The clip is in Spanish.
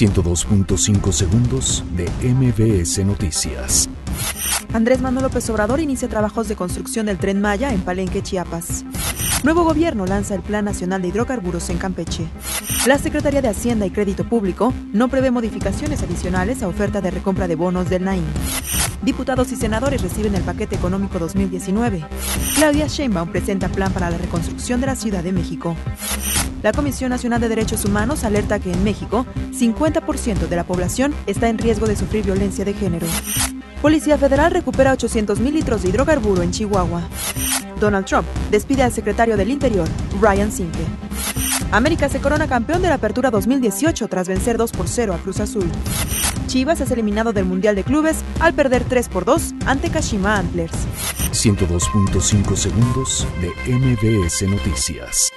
102.5 segundos de MBS Noticias. Andrés Manuel López Obrador inicia trabajos de construcción del tren Maya en Palenque, Chiapas. Nuevo gobierno lanza el Plan Nacional de Hidrocarburos en Campeche. La Secretaría de Hacienda y Crédito Público no prevé modificaciones adicionales a oferta de recompra de bonos del NAIM. Diputados y senadores reciben el paquete económico 2019. Claudia Sheinbaum presenta plan para la reconstrucción de la Ciudad de México. La Comisión Nacional de Derechos Humanos alerta que en México 50% de la población está en riesgo de sufrir violencia de género. Policía Federal recupera 800 mil litros de hidrocarburo en Chihuahua. Donald Trump despide al secretario del Interior, Ryan Sinke. América se corona campeón de la Apertura 2018 tras vencer 2 por 0 a Cruz Azul. Chivas es eliminado del Mundial de Clubes al perder 3 por 2 ante Kashima Antlers. 102.5 segundos de MBS Noticias.